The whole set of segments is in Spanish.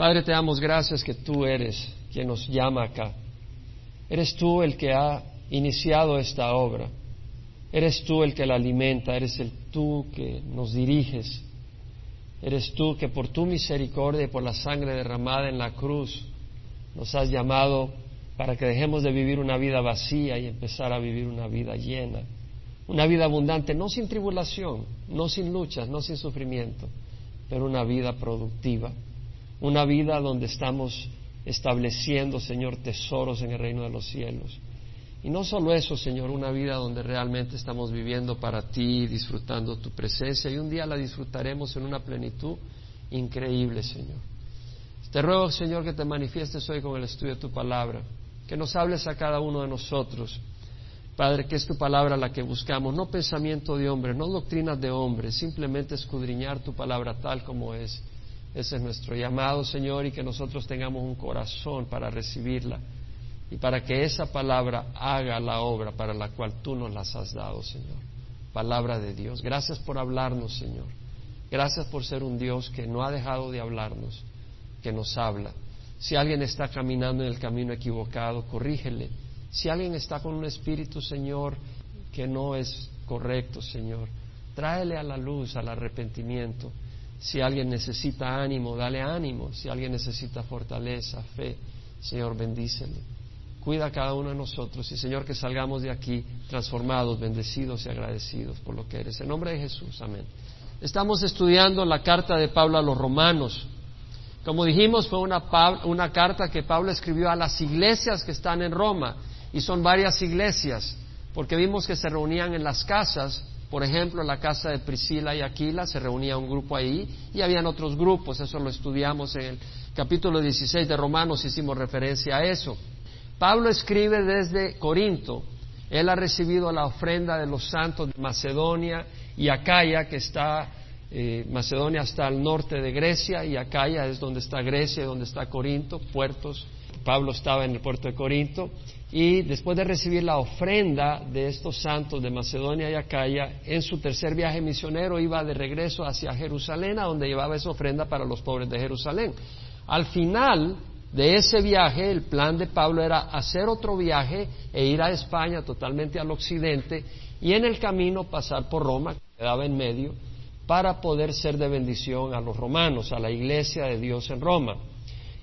Padre, te damos gracias que tú eres quien nos llama acá. Eres tú el que ha iniciado esta obra. Eres tú el que la alimenta, eres el tú que nos diriges. Eres tú que por tu misericordia y por la sangre derramada en la cruz nos has llamado para que dejemos de vivir una vida vacía y empezar a vivir una vida llena, una vida abundante, no sin tribulación, no sin luchas, no sin sufrimiento, pero una vida productiva, una vida donde estamos estableciendo, Señor, tesoros en el reino de los cielos. Y no solo eso, Señor, una vida donde realmente estamos viviendo para ti, disfrutando tu presencia, y un día la disfrutaremos en una plenitud increíble, Señor. Te ruego, Señor, que te manifiestes hoy con el estudio de tu palabra, que nos hables a cada uno de nosotros. Padre, que es tu palabra la que buscamos, no pensamiento de hombre, no doctrinas de hombre, simplemente escudriñar tu palabra tal como es. Ese es nuestro llamado, Señor, y que nosotros tengamos un corazón para recibirla y para que esa palabra haga la obra para la cual tú nos las has dado, Señor. Palabra de Dios. Gracias por hablarnos, Señor. Gracias por ser un Dios que no ha dejado de hablarnos, que nos habla. Si alguien está caminando en el camino equivocado, corrígele. Si alguien está con un espíritu, Señor, que no es correcto, Señor, tráele a la luz, al arrepentimiento. Si alguien necesita ánimo, dale ánimo. Si alguien necesita fortaleza, fe, Señor, bendícele. Cuida a cada uno de nosotros y Señor que salgamos de aquí transformados, bendecidos y agradecidos por lo que eres. En nombre de Jesús, amén. Estamos estudiando la carta de Pablo a los romanos. Como dijimos, fue una, una carta que Pablo escribió a las iglesias que están en Roma y son varias iglesias, porque vimos que se reunían en las casas por ejemplo, en la casa de Priscila y Aquila se reunía un grupo ahí y habían otros grupos, eso lo estudiamos en el capítulo 16 de Romanos, hicimos referencia a eso. Pablo escribe desde Corinto. Él ha recibido la ofrenda de los santos de Macedonia y Acaya, que está, eh, Macedonia está al norte de Grecia y Acaya es donde está Grecia donde está Corinto, puertos. Pablo estaba en el puerto de Corinto y después de recibir la ofrenda de estos santos de Macedonia y Acaya, en su tercer viaje misionero iba de regreso hacia Jerusalén, a donde llevaba esa ofrenda para los pobres de Jerusalén. Al final de ese viaje, el plan de Pablo era hacer otro viaje e ir a España totalmente al occidente y en el camino pasar por Roma, que quedaba en medio, para poder ser de bendición a los romanos, a la iglesia de Dios en Roma.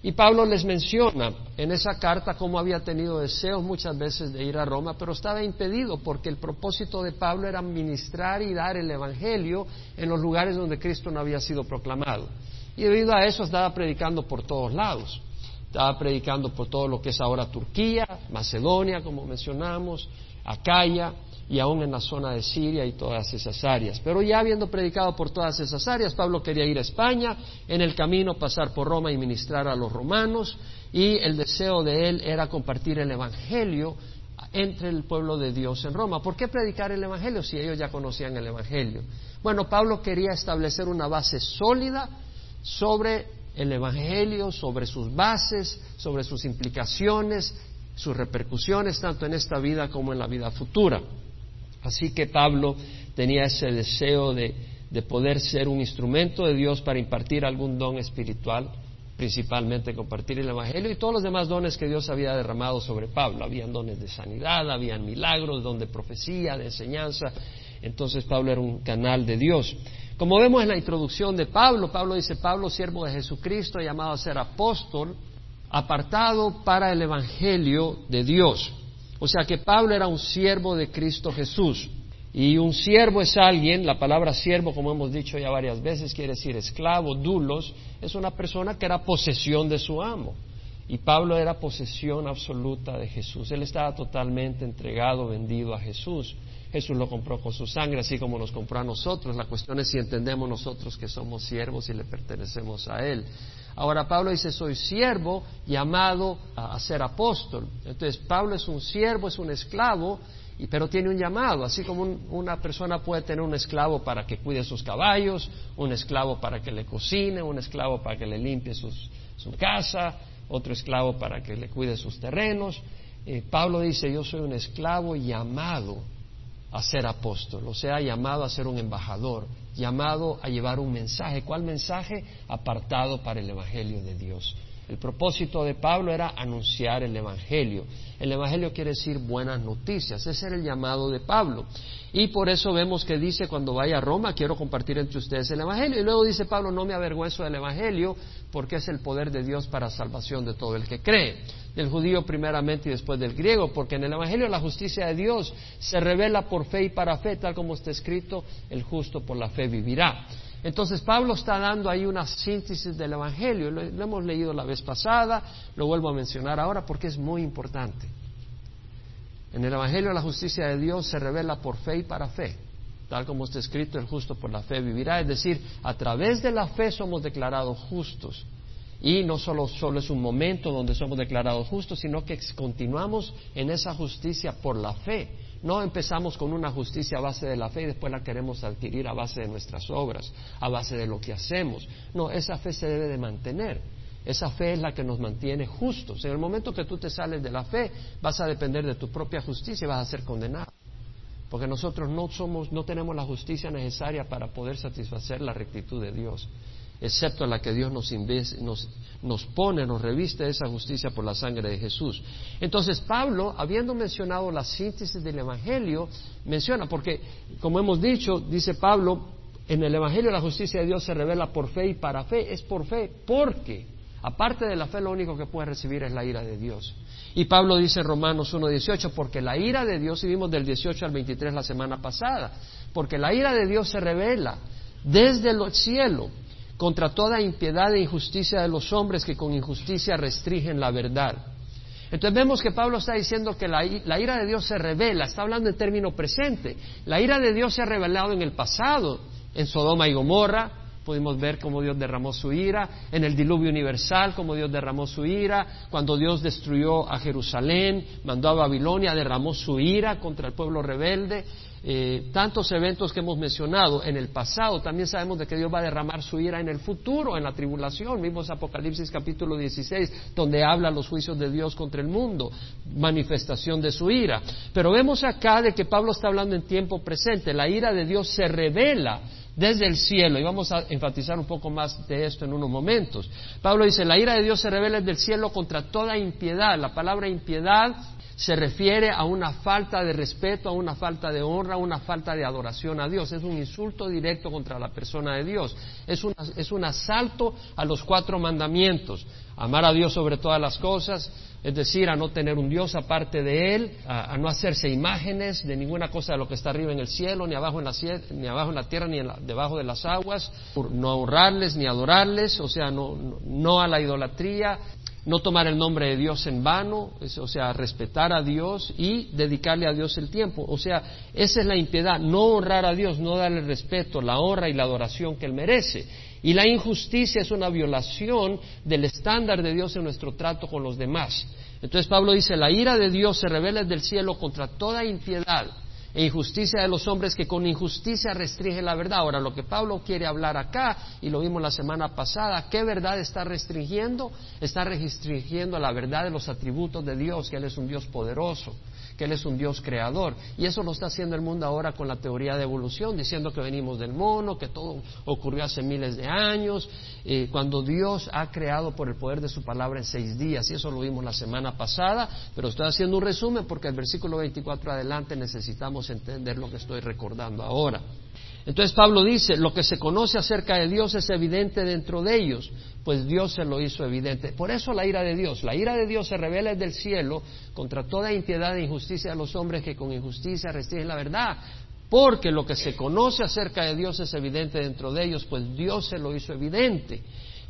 Y Pablo les menciona en esa carta cómo había tenido deseos muchas veces de ir a Roma, pero estaba impedido porque el propósito de Pablo era ministrar y dar el Evangelio en los lugares donde Cristo no había sido proclamado. Y debido a eso estaba predicando por todos lados. Estaba predicando por todo lo que es ahora Turquía, Macedonia, como mencionamos, Acaya y aún en la zona de Siria y todas esas áreas. Pero ya habiendo predicado por todas esas áreas, Pablo quería ir a España, en el camino pasar por Roma y ministrar a los romanos, y el deseo de él era compartir el Evangelio entre el pueblo de Dios en Roma. ¿Por qué predicar el Evangelio si ellos ya conocían el Evangelio? Bueno, Pablo quería establecer una base sólida sobre el Evangelio, sobre sus bases, sobre sus implicaciones, sus repercusiones, tanto en esta vida como en la vida futura. Así que Pablo tenía ese deseo de, poder ser un instrumento de Dios para impartir algún don espiritual, principalmente compartir el Evangelio y todos los demás dones que Dios había derramado sobre Pablo. Habían dones de sanidad, habían milagros, don de profecía, de enseñanza. Entonces Pablo era un canal de Dios. Como vemos en la introducción de Pablo, Pablo dice, Pablo, siervo de Jesucristo, llamado a ser apóstol, apartado para el Evangelio de Dios. O sea que Pablo era un siervo de Cristo Jesús. Y un siervo es alguien, la palabra siervo, como hemos dicho ya varias veces, quiere decir esclavo, dulos, es una persona que era posesión de su amo. Y Pablo era posesión absoluta de Jesús. Él estaba totalmente entregado, vendido a Jesús. Jesús lo compró con su sangre, así como nos compró a nosotros. La cuestión es si entendemos nosotros que somos siervos y le pertenecemos a Él. Ahora Pablo dice, soy siervo llamado a, ser apóstol. Entonces Pablo es un siervo, es un esclavo, pero tiene un llamado, así como una persona puede tener un esclavo para que cuide sus caballos, un esclavo para que le cocine, un esclavo para que le limpie su casa, otro esclavo para que le cuide sus terrenos. Eh, Pablo dice, yo soy un esclavo llamado a ser apóstol, o sea, llamado a ser un embajador, llamado a llevar un mensaje. ¿Cuál mensaje? Apartado para el Evangelio de Dios. El propósito de Pablo era anunciar el Evangelio. El Evangelio quiere decir buenas noticias. Ese era el llamado de Pablo. Y por eso vemos que dice cuando vaya a Roma, quiero compartir entre ustedes el Evangelio. Y luego dice Pablo, no me avergüenzo del Evangelio porque es el poder de Dios para salvación de todo el que cree. Del judío primeramente y después del griego, porque en el Evangelio la justicia de Dios se revela por fe y para fe, tal como está escrito, el justo por la fe vivirá. Entonces Pablo está dando ahí una síntesis del Evangelio, lo, hemos leído la vez pasada, lo vuelvo a mencionar ahora porque es muy importante. En el Evangelio la justicia de Dios se revela por fe y para fe, tal como está escrito, el justo por la fe vivirá, es decir, a través de la fe somos declarados justos. Y no solo, solo es un momento donde somos declarados justos, sino que continuamos en esa justicia por la fe. No empezamos con una justicia a base de la fe y después la queremos adquirir a base de nuestras obras, a base de lo que hacemos. No, esa fe se debe de mantener. Esa fe es la que nos mantiene justos. En el momento que tú te sales de la fe, vas a depender de tu propia justicia y vas a ser condenado. Porque nosotros no somos, no tenemos la justicia necesaria para poder satisfacer la rectitud de Dios excepto la que Dios nos, nos, nos, pone, nos reviste esa justicia por la sangre de Jesús. Entonces Pablo, habiendo mencionado la síntesis del Evangelio, menciona, porque como hemos dicho, dice Pablo, en el Evangelio la justicia de Dios se revela por fe y para fe, es por fe, porque aparte de la fe lo único que puede recibir es la ira de Dios. Y Pablo dice en Romanos 1.18, porque la ira de Dios, y vimos del 18 al 23 la semana pasada, porque la ira de Dios se revela desde el cielo contra toda impiedad e injusticia de los hombres que con injusticia restringen la verdad. Entonces vemos que Pablo está diciendo que la, ira de Dios se revela, está hablando en término presente. La ira de Dios se ha revelado en el pasado, en Sodoma y Gomorra, pudimos ver cómo Dios derramó su ira, en el diluvio universal, cómo Dios derramó su ira, cuando Dios destruyó a Jerusalén, mandó a Babilonia, derramó su ira contra el pueblo rebelde, eh, tantos eventos que hemos mencionado en el pasado, también sabemos de que Dios va a derramar su ira en el futuro, en la tribulación. Vimos Apocalipsis capítulo 16, donde habla los juicios de Dios contra el mundo, manifestación de su ira. Pero vemos acá de que Pablo está hablando en tiempo presente. La ira de Dios se revela desde el cielo, y vamos a enfatizar un poco más de esto en unos momentos. Pablo dice, la ira de Dios se revela desde el cielo contra toda impiedad. La palabra impiedad se refiere a una falta de respeto, a una falta de honra, a una falta de adoración a Dios. Es un insulto directo contra la persona de Dios. Es, un asalto a los cuatro mandamientos. Amar a Dios sobre todas las cosas, es decir, a no tener un Dios aparte de Él, a, no hacerse imágenes de ninguna cosa de lo que está arriba en el cielo, ni abajo en la, ni abajo en la tierra, ni debajo de las aguas, no honrarles ni adorarles, o sea, no a la idolatría, no tomar el nombre de Dios en vano, o sea, respetar a Dios y dedicarle a Dios el tiempo. O sea, esa es la impiedad, no honrar a Dios, no darle el respeto, la honra y la adoración que Él merece. Y la injusticia es una violación del estándar de Dios en nuestro trato con los demás. Entonces Pablo dice, la ira de Dios se revela del cielo contra toda impiedad e injusticia de los hombres que con injusticia restringen la verdad. Ahora, lo que Pablo quiere hablar acá, y lo vimos la semana pasada, ¿qué verdad está restringiendo? Está restringiendo la verdad de los atributos de Dios, que Él es un Dios poderoso, que Él es un Dios creador. Y eso lo está haciendo el mundo ahora con la teoría de evolución, diciendo que venimos del mono, que todo ocurrió hace miles de años, eh, cuando Dios ha creado por el poder de su palabra en seis días. Y eso lo vimos la semana pasada, pero estoy haciendo un resumen porque el versículo 24 adelante necesitamos entender lo que estoy recordando ahora. Entonces Pablo dice, lo que se conoce acerca de Dios es evidente dentro de ellos, pues Dios se lo hizo evidente. Por eso la ira de Dios, la ira de Dios se revela desde el cielo contra toda impiedad e injusticia de los hombres que con injusticia restringen la verdad. Porque lo que se conoce acerca de Dios es evidente dentro de ellos, pues Dios se lo hizo evidente.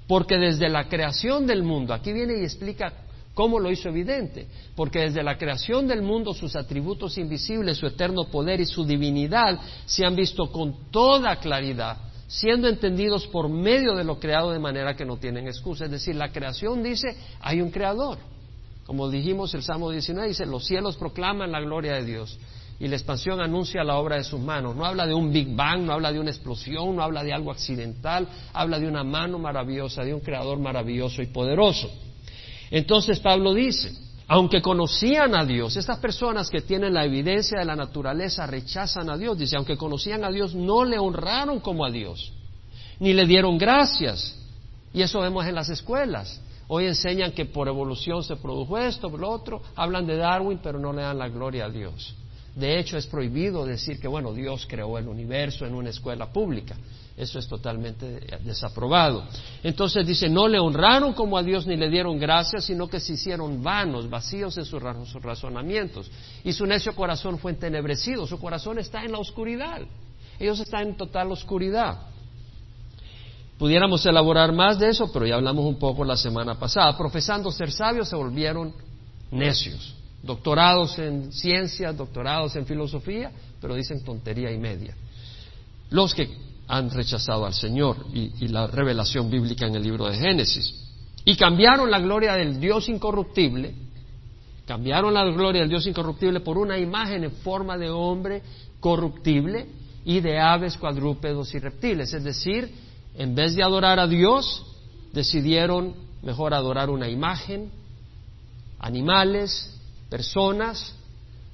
Porque desde la creación del mundo, aquí viene y explica ¿Cómo lo hizo evidente? Porque desde la creación del mundo sus atributos invisibles, su eterno poder y su divinidad se han visto con toda claridad, siendo entendidos por medio de lo creado de manera que no tienen excusa. Es decir, la creación dice, hay un creador. Como dijimos el Salmo 19, dice, los cielos proclaman la gloria de Dios y la expansión anuncia la obra de sus manos. No habla de un Big Bang, no habla de una explosión, no habla de algo accidental, habla de una mano maravillosa, de un creador maravilloso y poderoso. Entonces Pablo dice, aunque conocían a Dios, estas personas que tienen la evidencia de la naturaleza rechazan a Dios, dice, aunque conocían a Dios, no le honraron como a Dios, ni le dieron gracias. Y eso vemos en las escuelas. Hoy enseñan que por evolución se produjo esto, por lo otro, hablan de Darwin, pero no le dan la gloria a Dios. De hecho, es prohibido decir que, bueno, Dios creó el universo en una escuela pública. Eso es totalmente desaprobado. Entonces dice, no le honraron como a Dios ni le dieron gracias, sino que se hicieron vanos, vacíos en sus razonamientos. Y su necio corazón fue entenebrecido, su corazón está en la oscuridad. Ellos están en total oscuridad. Pudiéramos elaborar más de eso, pero ya hablamos un poco la semana pasada. Profesando ser sabios se volvieron necios. Doctorados en ciencias, doctorados en filosofía, pero dicen tontería y media. Los que han rechazado al Señor y, la revelación bíblica en el libro de Génesis. Y cambiaron la gloria del Dios incorruptible, cambiaron la gloria del Dios incorruptible por una imagen en forma de hombre corruptible y de aves, cuadrúpedos y reptiles. Es decir, en vez de adorar a Dios, decidieron mejor adorar una imagen, animales, personas,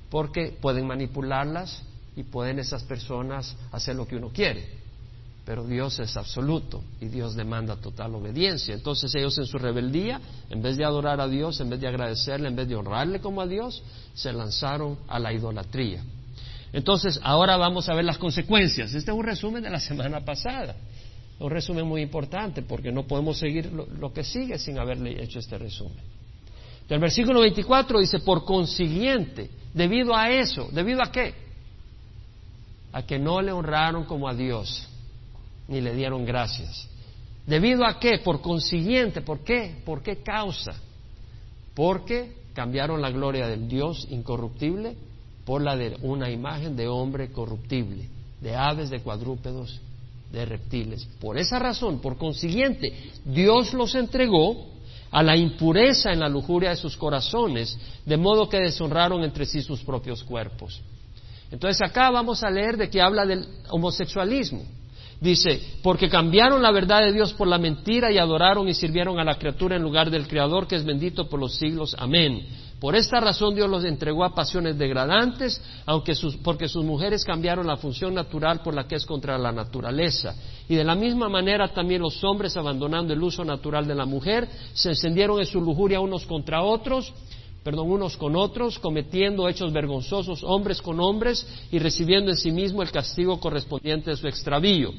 porque pueden manipularlas y pueden esas personas hacer lo que uno quiere. Pero Dios es absoluto y Dios demanda total obediencia. Entonces ellos en su rebeldía, en vez de adorar a Dios, en vez de agradecerle, en vez de honrarle como a Dios, se lanzaron a la idolatría. Entonces ahora vamos a ver las consecuencias. Este es un resumen de la semana pasada. Un resumen muy importante porque no podemos seguir lo, que sigue sin haberle hecho este resumen. El versículo 24 dice, por consiguiente, debido a eso, ¿debido a qué? A que no le honraron como a Dios ni le dieron gracias. ¿Debido a qué? Por consiguiente, ¿por qué? ¿Por qué causa? Porque cambiaron la gloria del Dios incorruptible por la de una imagen de hombre corruptible, de aves, de cuadrúpedos, de reptiles. Por esa razón, por consiguiente, Dios los entregó a la impureza en la lujuria de sus corazones, de modo que deshonraron entre sí sus propios cuerpos. Entonces acá vamos a leer de que habla del homosexualismo. Dice, porque cambiaron la verdad de Dios por la mentira y adoraron y sirvieron a la criatura en lugar del Creador que es bendito por los siglos. Amén. Por esta razón Dios los entregó a pasiones degradantes, aunque sus, porque sus mujeres cambiaron la función natural por la que es contra la naturaleza. Y de la misma manera también los hombres, abandonando el uso natural de la mujer, se encendieron en su lujuria unos contra otros, perdón, unos con otros, cometiendo hechos vergonzosos hombres con hombres y recibiendo en sí mismo el castigo correspondiente de su extravío.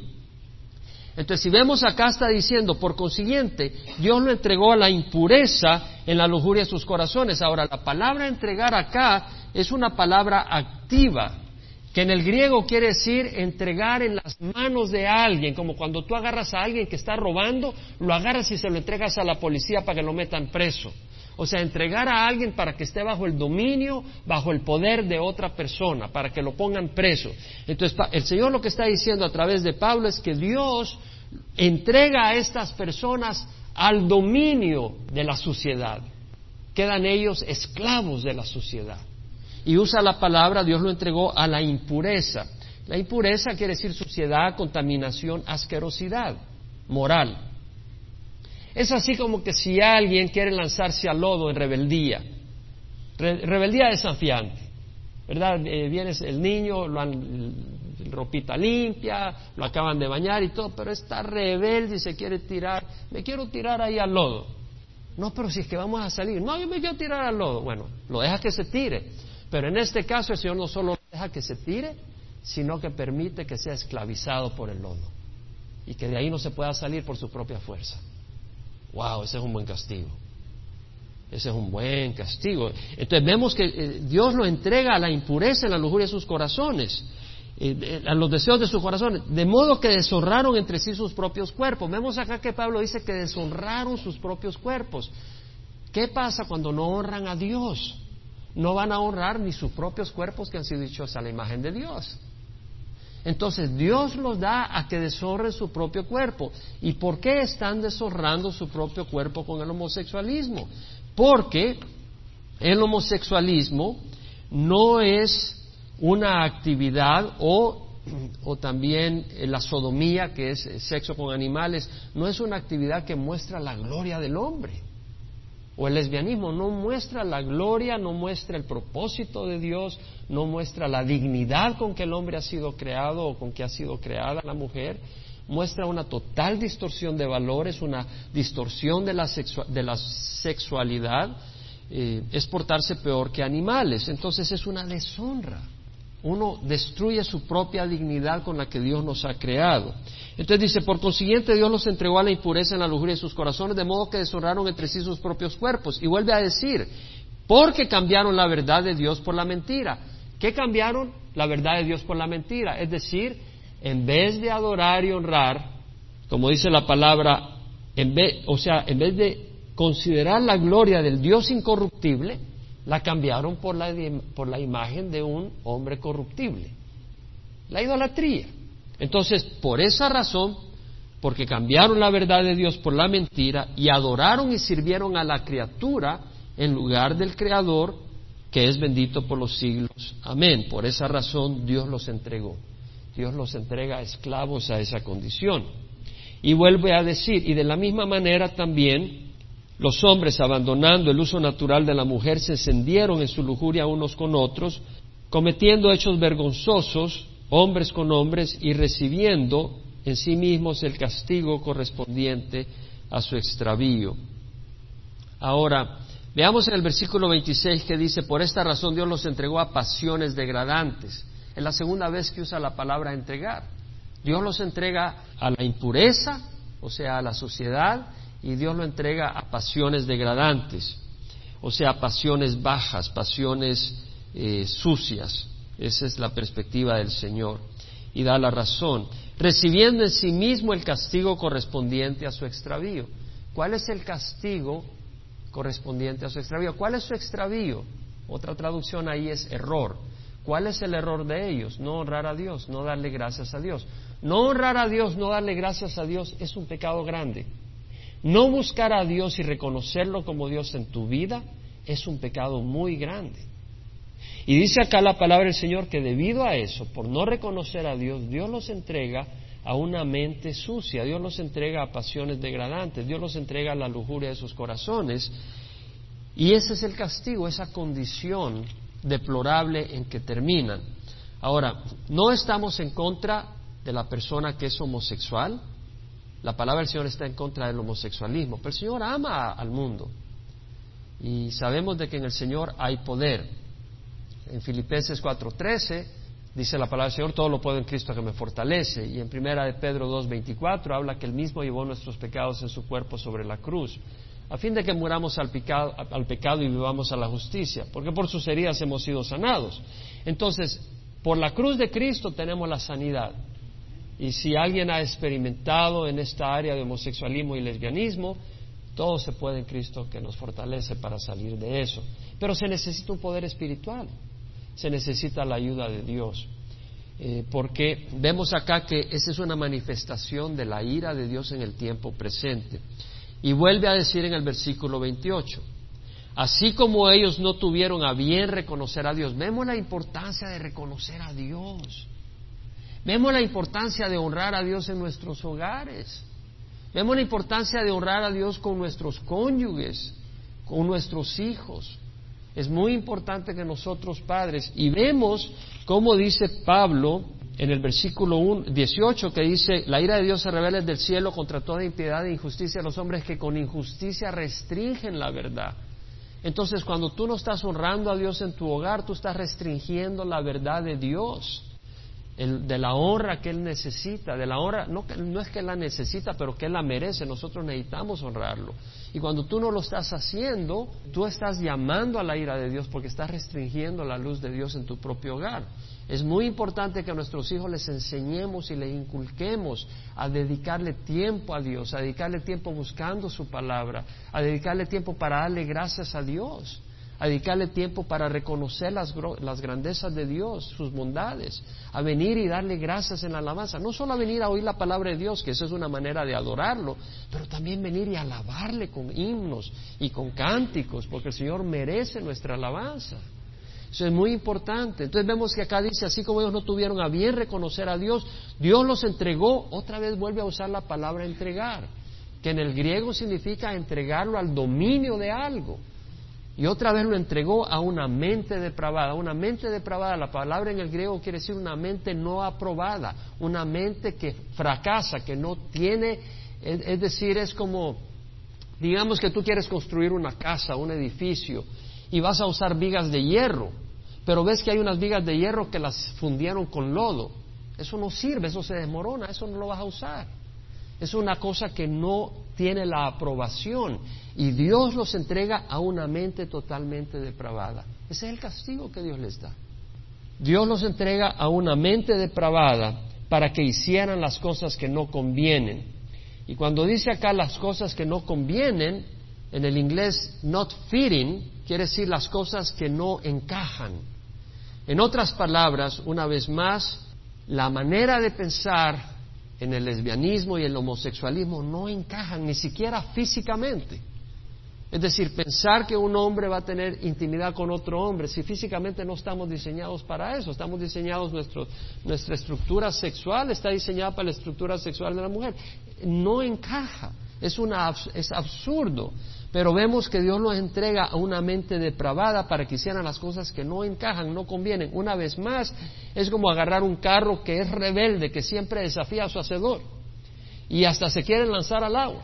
Entonces, si vemos acá está diciendo, por consiguiente, Dios lo entregó a la impureza en la lujuria de sus corazones. Ahora, la palabra entregar acá es una palabra activa, que en el griego quiere decir entregar en las manos de alguien, como cuando tú agarras a alguien que está robando, lo agarras y se lo entregas a la policía para que lo metan preso. O sea, entregar a alguien para que esté bajo el dominio, bajo el poder de otra persona, para que lo pongan preso. Entonces, el Señor lo que está diciendo a través de Pablo es que Dios entrega a estas personas al dominio de la sociedad. Quedan ellos esclavos de la sociedad. Y usa la palabra, Dios lo entregó a la impureza. La impureza quiere decir suciedad, contaminación, asquerosidad moral. Es así como que si alguien quiere lanzarse al lodo en rebeldía, rebeldía desafiante, ¿verdad? Eh, viene el niño, lo han, ropita limpia, lo acaban de bañar y todo, pero está rebelde y se quiere tirar, me quiero tirar ahí al lodo. No, pero si es que vamos a salir, no, yo me quiero tirar al lodo. Bueno, lo deja que se tire, pero en este caso el Señor no solo deja que se tire, sino que permite que sea esclavizado por el lodo y que de ahí no se pueda salir por su propia fuerza. Wow, ese es un buen castigo. Ese es un buen castigo. Entonces vemos que eh, Dios lo entrega a la impureza en la lujuria de sus corazones, eh, a los deseos de sus corazones, de modo que deshonraron entre sí sus propios cuerpos. Vemos acá que Pablo dice que deshonraron sus propios cuerpos. ¿Qué pasa cuando no honran a Dios? No van a honrar ni sus propios cuerpos que han sido hechos a la imagen de Dios. Entonces Dios los da a que deshonren su propio cuerpo. ¿Y por qué están deshonrando su propio cuerpo con el homosexualismo? Porque el homosexualismo no es una actividad o, o también la sodomía, que es sexo con animales, no es una actividad que muestra la gloria del hombre. O el lesbianismo no muestra la gloria, no muestra el propósito de Dios, no muestra la dignidad con que el hombre ha sido creado o con que ha sido creada la mujer, muestra una total distorsión de valores, una distorsión de la, de la sexualidad, eh, es portarse peor que animales. Entonces es una deshonra uno destruye su propia dignidad con la que Dios nos ha creado. Entonces dice, por consiguiente Dios los entregó a la impureza en la lujuria de sus corazones, de modo que deshonraron entre sí sus propios cuerpos. Y vuelve a decir, porque cambiaron la verdad de Dios por la mentira. ¿Qué cambiaron? La verdad de Dios por la mentira. Es decir, en vez de adorar y honrar, como dice la palabra, en vez, o sea, en vez de considerar la gloria del Dios incorruptible, la cambiaron por la, por la imagen de un hombre corruptible. La idolatría. Entonces, por esa razón, porque cambiaron la verdad de Dios por la mentira y adoraron y sirvieron a la criatura en lugar del Creador, que es bendito por los siglos. Amén. Por esa razón Dios los entregó. Dios los entrega esclavos a esa condición. Y vuelve a decir, y de la misma manera también los hombres, abandonando el uso natural de la mujer, se encendieron en su lujuria unos con otros, cometiendo hechos vergonzosos, hombres con hombres, y recibiendo en sí mismos el castigo correspondiente a su extravío. Ahora, veamos en el versículo 26 que dice, por esta razón Dios los entregó a pasiones degradantes. Es la segunda vez que usa la palabra entregar. Dios los entrega a la impureza, o sea, a la sociedad, y Dios lo entrega a pasiones degradantes, o sea, pasiones bajas, pasiones eh, sucias. Esa es la perspectiva del Señor. Y da la razón, recibiendo en sí mismo el castigo correspondiente a su extravío. ¿Cuál es el castigo correspondiente a su extravío? ¿Cuál es su extravío? Otra traducción ahí es error. ¿Cuál es el error de ellos? No honrar a Dios, no darle gracias a Dios. No honrar a Dios, no darle gracias a Dios es un pecado grande. No buscar a Dios y reconocerlo como Dios en tu vida es un pecado muy grande. Y dice acá la palabra del Señor que debido a eso, por no reconocer a Dios, Dios los entrega a una mente sucia, Dios los entrega a pasiones degradantes, Dios los entrega a la lujuria de sus corazones. Y ese es el castigo, esa condición deplorable en que terminan. Ahora, no estamos en contra de la persona que es homosexual, la palabra del Señor está en contra del homosexualismo, pero el Señor ama al mundo. Y sabemos de que en el Señor hay poder. En Filipenses 4:13 dice la palabra del Señor, todo lo puedo en Cristo que me fortalece. Y en primera de Pedro 2:24 habla que él mismo llevó nuestros pecados en su cuerpo sobre la cruz, a fin de que muramos al al pecado y vivamos a la justicia, porque por sus heridas hemos sido sanados. Entonces, por la cruz de Cristo tenemos la sanidad. Y si alguien ha experimentado en esta área de homosexualismo y lesbianismo, todo se puede en Cristo que nos fortalece para salir de eso. Pero se necesita un poder espiritual, se necesita la ayuda de Dios. Eh, porque vemos acá que esa es una manifestación de la ira de Dios en el tiempo presente. Y vuelve a decir en el versículo 28, así como ellos no tuvieron a bien reconocer a Dios, vemos la importancia de reconocer a Dios. Vemos la importancia de honrar a Dios en nuestros hogares. Vemos la importancia de honrar a Dios con nuestros cónyuges, con nuestros hijos. Es muy importante que nosotros padres, y vemos cómo dice Pablo en el versículo 18 que dice, la ira de Dios se revela del cielo contra toda impiedad e injusticia de los hombres que con injusticia restringen la verdad. Entonces, cuando tú no estás honrando a Dios en tu hogar, tú estás restringiendo la verdad de Dios de la honra que Él necesita, de la honra, no, no es que la necesita, pero que Él la merece, nosotros necesitamos honrarlo. Y cuando tú no lo estás haciendo, tú estás llamando a la ira de Dios porque estás restringiendo la luz de Dios en tu propio hogar. Es muy importante que a nuestros hijos les enseñemos y les inculquemos a dedicarle tiempo a Dios, a dedicarle tiempo buscando su palabra, a dedicarle tiempo para darle gracias a Dios a dedicarle tiempo para reconocer las, las, grandezas de Dios, sus bondades, a venir y darle gracias en la alabanza. No solo a venir a oír la palabra de Dios, que esa es una manera de adorarlo, pero también venir y alabarle con himnos y con cánticos, porque el Señor merece nuestra alabanza. Eso es muy importante. Entonces vemos que acá dice, así como ellos no tuvieron a bien reconocer a Dios, Dios los entregó, otra vez vuelve a usar la palabra entregar. que en el griego significa entregarlo al dominio de algo. Y otra vez lo entregó a una mente depravada. Una mente depravada, la palabra en el griego quiere decir una mente no aprobada, una mente que fracasa, que no tiene, es, decir, es como, digamos que tú quieres construir una casa, un edificio, y vas a usar vigas de hierro, pero ves que hay unas vigas de hierro que las fundieron con lodo. Eso no sirve, eso se desmorona, eso no lo vas a usar. Es una cosa que no tiene la aprobación y Dios los entrega a una mente totalmente depravada. Ese es el castigo que Dios les da. Dios los entrega a una mente depravada para que hicieran las cosas que no convienen. Y cuando dice acá las cosas que no convienen, en el inglés not fitting, quiere decir las cosas que no encajan. En otras palabras, una vez más, la manera de pensar en el lesbianismo y el homosexualismo no encajan ni siquiera físicamente. Es decir, pensar que un hombre va a tener intimidad con otro hombre, si físicamente no estamos diseñados para eso, estamos diseñados, nuestra estructura sexual está diseñada para la estructura sexual de la mujer. No encaja, es, una, es absurdo. Pero vemos que Dios nos entrega a una mente depravada para que hicieran las cosas que no encajan, no convienen. Una vez más, es como agarrar un carro que es rebelde, que siempre desafía a su hacedor y hasta se quiere lanzar al agua.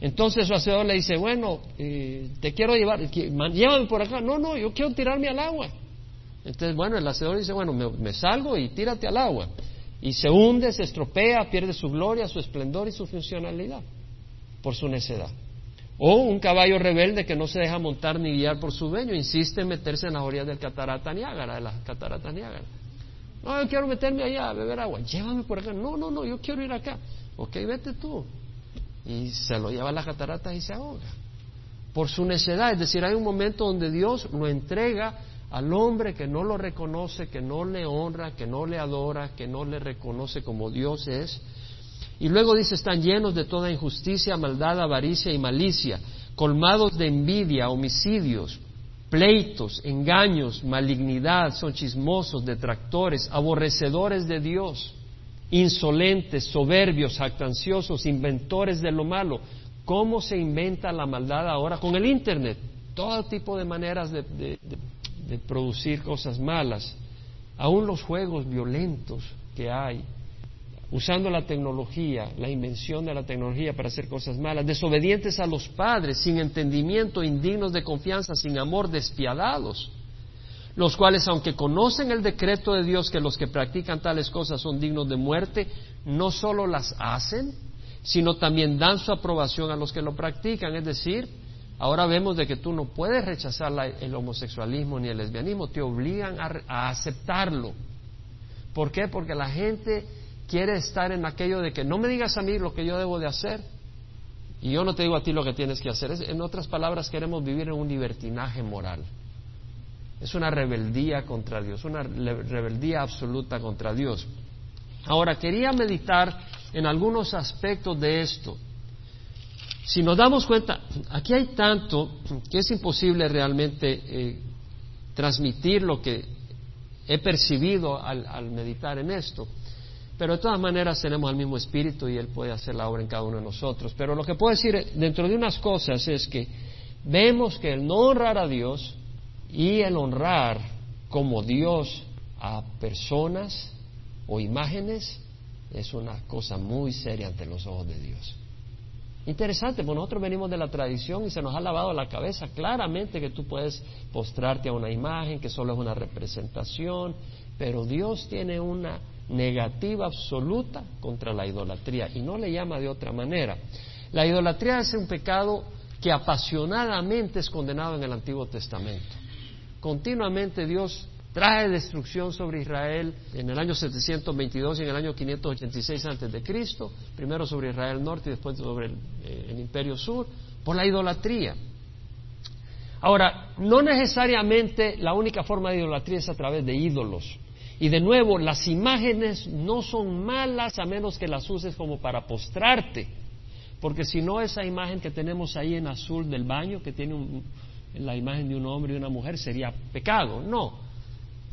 Entonces su hacedor le dice, bueno, eh, te quiero llevar, llévame por acá. No, no, yo quiero tirarme al agua. Entonces, bueno, el hacedor dice, bueno, me salgo y tírate al agua. Y se hunde, se estropea, pierde su gloria, su esplendor y su funcionalidad por su necedad. O un caballo rebelde que no se deja montar ni guiar por su dueño, insiste en meterse en las orillas del catarata Niágara, de las cataratas Niágara. No, yo quiero meterme allá a beber agua. Llévame por acá. No, no, no, yo quiero ir acá. Ok, vete tú. Y se lo lleva a las cataratas y se ahoga. Por su necedad. Es decir, hay un momento donde Dios lo entrega al hombre que no lo reconoce, que no le honra, que no le adora, que no le reconoce como Dios es y luego dice, están llenos de toda injusticia, maldad, avaricia y malicia, colmados de envidia, homicidios, pleitos, engaños, malignidad, son chismosos, detractores, aborrecedores de Dios, insolentes, soberbios, jactanciosos, inventores de lo malo. ¿Cómo se inventa la maldad ahora? Con el Internet. Todo tipo de maneras de, de producir cosas malas. Aún los juegos violentos que hay usando la tecnología, la invención de la tecnología para hacer cosas malas, desobedientes a los padres, sin entendimiento, indignos de confianza, sin amor, despiadados, los cuales, aunque conocen el decreto de Dios que los que practican tales cosas son dignos de muerte, no solo las hacen, sino también dan su aprobación a los que lo practican. Es decir, ahora vemos de que tú no puedes rechazar el homosexualismo ni el lesbianismo, te obligan a aceptarlo. ¿Por qué? Porque la gente quiere estar en aquello de que no me digas a mí lo que yo debo de hacer y yo no te digo a ti lo que tienes que hacer. en otras palabras, queremos vivir en un libertinaje moral. Es una rebeldía contra Dios, una rebeldía absoluta contra Dios. Ahora, quería meditar en algunos aspectos de esto. Si nos damos cuenta, aquí hay tanto que es imposible realmente eh, transmitir lo que he percibido al meditar en esto. Pero de todas maneras tenemos el mismo espíritu y Él puede hacer la obra en cada uno de nosotros. Pero lo que puedo decir dentro de unas cosas es que vemos que el no honrar a Dios y el honrar como Dios a personas o imágenes es una cosa muy seria ante los ojos de Dios. Interesante, porque nosotros venimos de la tradición y se nos ha lavado la cabeza claramente que tú puedes postrarte a una imagen, que solo es una representación, pero Dios tiene una negativa absoluta contra la idolatría y no le llama de otra manera. La idolatría es un pecado que apasionadamente es condenado en el Antiguo Testamento. Continuamente Dios trae destrucción sobre Israel en el año 722 y en el año 586 antes de Cristo, primero sobre Israel norte y después sobre el, eh, el Imperio sur, por la idolatría. Ahora, no necesariamente la única forma de idolatría es a través de ídolos. Y de nuevo, las imágenes no son malas a menos que las uses como para postrarte. Porque si no, esa imagen que tenemos ahí en azul del baño, que tiene la imagen de un hombre y una mujer, sería pecado. No.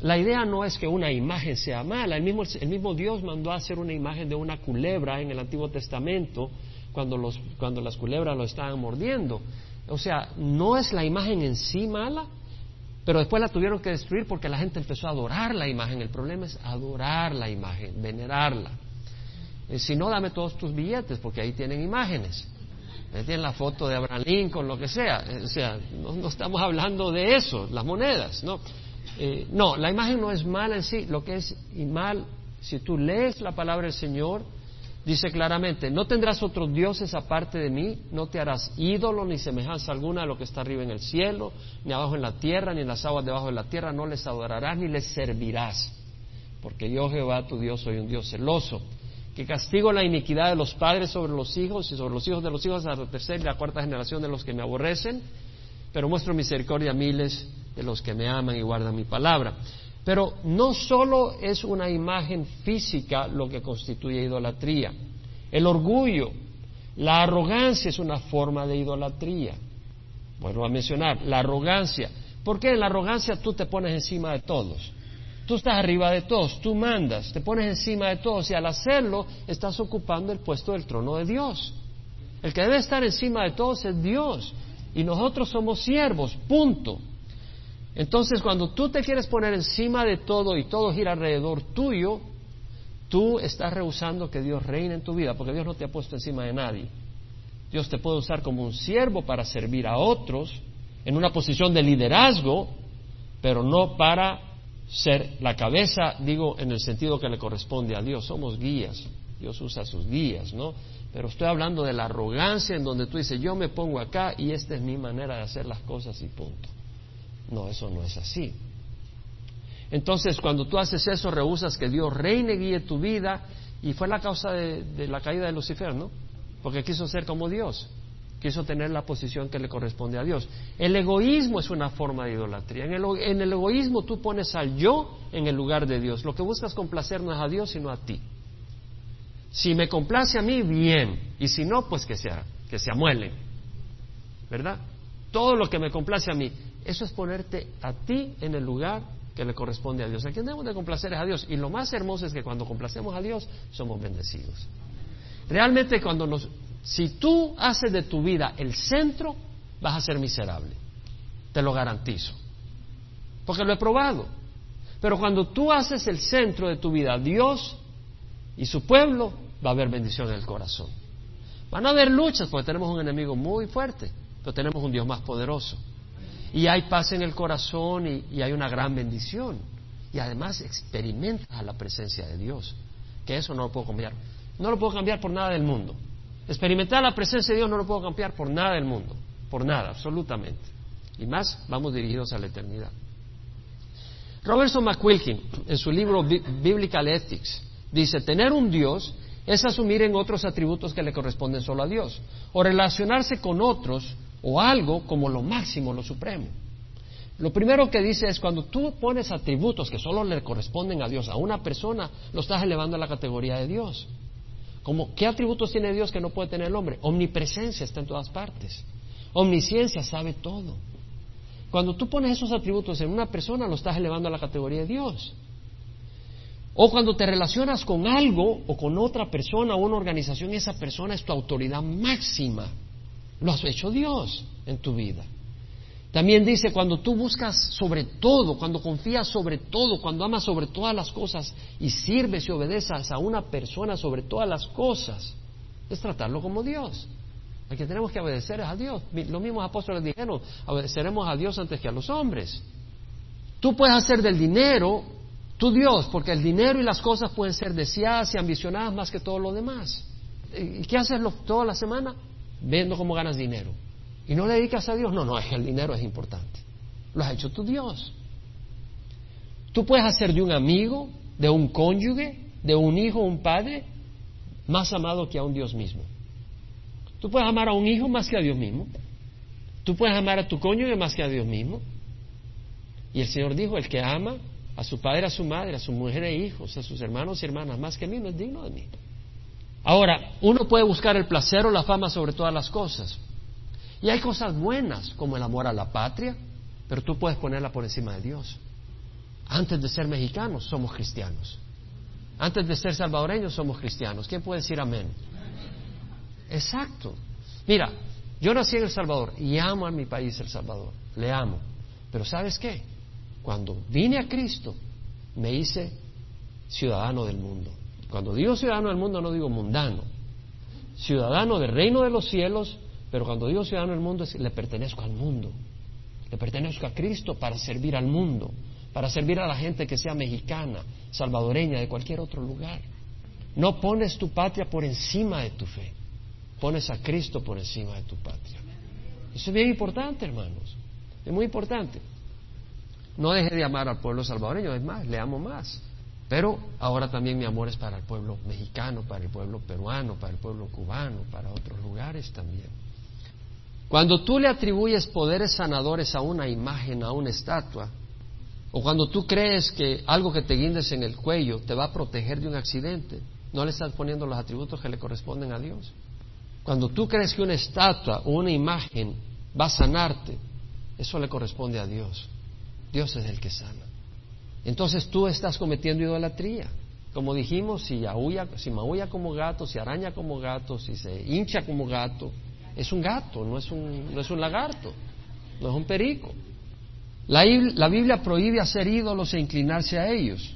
La idea no es que una imagen sea mala. El mismo, el mismo Dios mandó a hacer una imagen de una culebra en el Antiguo Testamento cuando, los, cuando las culebras lo estaban mordiendo. O sea, no es la imagen en sí mala, pero después la tuvieron que destruir porque la gente empezó a adorar la imagen. El problema es adorar la imagen, venerarla. Eh, si no, dame todos tus billetes porque ahí tienen imágenes. Ahí tienen la foto de Abraham Lincoln, lo que sea. Eh, o sea, no, estamos hablando de eso, las monedas, ¿no? Eh, no, la imagen no es mala en sí. Lo que es mal, si tú lees la palabra del Señor, Dice claramente, no tendrás otros dioses aparte de mí, no te harás ídolo ni semejanza alguna de lo que está arriba en el cielo, ni abajo en la tierra, ni en las aguas debajo de la tierra, no les adorarás ni les servirás, porque yo Jehová tu Dios soy un Dios celoso, que castigo la iniquidad de los padres sobre los hijos y sobre los hijos de los hijos a la tercera y la cuarta generación de los que me aborrecen, pero muestro misericordia a miles de los que me aman y guardan mi palabra. Pero no solo es una imagen física lo que constituye idolatría. El orgullo, la arrogancia es una forma de idolatría. Vuelvo a mencionar, la arrogancia. ¿Por qué en la arrogancia tú te pones encima de todos? Tú estás arriba de todos, tú mandas, te pones encima de todos y al hacerlo estás ocupando el puesto del trono de Dios. El que debe estar encima de todos es Dios y nosotros somos siervos, punto. Entonces, cuando tú te quieres poner encima de todo y todo gira alrededor tuyo, tú estás rehusando que Dios reine en tu vida, porque Dios no te ha puesto encima de nadie. Dios te puede usar como un siervo para servir a otros en una posición de liderazgo, pero no para ser la cabeza, digo, en el sentido que le corresponde a Dios. Somos guías, Dios usa sus guías, ¿no? Pero estoy hablando de la arrogancia en donde tú dices, yo me pongo acá y esta es mi manera de hacer las cosas y punto. No, eso no es así. Entonces, cuando tú haces eso, rehusas que Dios reine, guíe tu vida, y fue la causa de, la caída de Lucifer, ¿no? Porque quiso ser como Dios, quiso tener la posición que le corresponde a Dios. El egoísmo es una forma de idolatría. En el, en el egoísmo tú pones al yo en el lugar de Dios. Lo que buscas complacer no es a Dios, sino a ti. Si me complace a mí, bien. Y si no, pues que, sea, que se amuelen. ¿Verdad? Todo lo que me complace a mí. Eso es ponerte a ti en el lugar que le corresponde a Dios. A quien debemos de complacer es a Dios. Y lo más hermoso es que cuando complacemos a Dios, somos bendecidos. Realmente cuando nos... Si tú haces de tu vida el centro, vas a ser miserable. Te lo garantizo. Porque lo he probado. Pero cuando tú haces el centro de tu vida, Dios y su pueblo, va a haber bendición en el corazón. Van a haber luchas porque tenemos un enemigo muy fuerte, pero tenemos un Dios más poderoso y hay paz en el corazón y, hay una gran bendición. Y además experimentas la presencia de Dios, que eso no lo puedo cambiar. No lo puedo cambiar por nada del mundo. Experimentar la presencia de Dios no lo puedo cambiar por nada del mundo, por nada, absolutamente. Y más, vamos dirigidos a la eternidad. Robertson McQuilkin, en su libro Biblical Ethics, dice, tener un Dios es asumir en otros atributos que le corresponden solo a Dios, o relacionarse con otros o algo como lo máximo, lo supremo. Lo primero que dice es cuando tú pones atributos que solo le corresponden a Dios, a una persona, lo estás elevando a la categoría de Dios. Como, ¿qué atributos tiene Dios que no puede tener el hombre? Omnipresencia está en todas partes. Omnisciencia sabe todo. Cuando tú pones esos atributos en una persona, lo estás elevando a la categoría de Dios. O cuando te relacionas con algo o con otra persona o una organización, esa persona es tu autoridad máxima. Lo has hecho Dios en tu vida. También dice, cuando tú buscas sobre todo, cuando confías sobre todo, cuando amas sobre todas las cosas y sirves y obedeces a una persona sobre todas las cosas, es tratarlo como Dios. A quien tenemos que obedecer es a Dios. Los mismos apóstoles dijeron, obedeceremos a Dios antes que a los hombres. Tú puedes hacer del dinero tu Dios, porque el dinero y las cosas pueden ser deseadas y ambicionadas más que todo lo demás. ¿Y qué haces toda la semana? Viendo cómo ganas dinero. Y no le dedicas a Dios, no, no, es que el dinero es importante. Lo has hecho tu Dios. Tú puedes hacer de un amigo, de un cónyuge, de un hijo, un padre, más amado que a un Dios mismo. Tú puedes amar a un hijo más que a Dios mismo. Tú puedes amar a tu cónyuge más que a Dios mismo. Y el Señor dijo, el que ama a su padre, a su madre, a su mujer e hijos, a sus hermanos y hermanas más que a mí, no es digno de mí. Ahora, uno puede buscar el placer o la fama sobre todas las cosas. Y hay cosas buenas, como el amor a la patria, pero tú puedes ponerla por encima de Dios. Antes de ser mexicanos, somos cristianos. Antes de ser salvadoreños, somos cristianos. ¿Quién puede decir amén? Exacto. Mira, yo nací en El Salvador y amo a mi país, El Salvador. Le amo. Pero ¿sabes qué? Cuando vine a Cristo, me hice ciudadano del mundo. Cuando digo ciudadano del mundo, no digo mundano. Ciudadano del reino de los cielos, pero cuando digo ciudadano del mundo, es, le pertenezco al mundo. Le pertenezco a Cristo para servir al mundo, para servir a la gente que sea mexicana, salvadoreña, de cualquier otro lugar. No pones tu patria por encima de tu fe, pones a Cristo por encima de tu patria. Eso es bien importante, hermanos. Es muy importante. No deje de amar al pueblo salvadoreño, es más, le amo más. Pero ahora también mi amor es para el pueblo mexicano, para el pueblo peruano, para el pueblo cubano, para otros lugares también. Cuando tú le atribuyes poderes sanadores a una imagen, a una estatua, o cuando tú crees que algo que te guindes en el cuello te va a proteger de un accidente, no le estás poniendo los atributos que le corresponden a Dios. Cuando tú crees que una estatua o una imagen va a sanarte, eso le corresponde a Dios. Dios es el que sana. Entonces tú estás cometiendo idolatría. Como dijimos, si, aúlla, si maulla como gato, si araña como gato, si se hincha como gato, es un gato, no es un, no es un lagarto, no es un perico. La, la Biblia prohíbe hacer ídolos e inclinarse a ellos.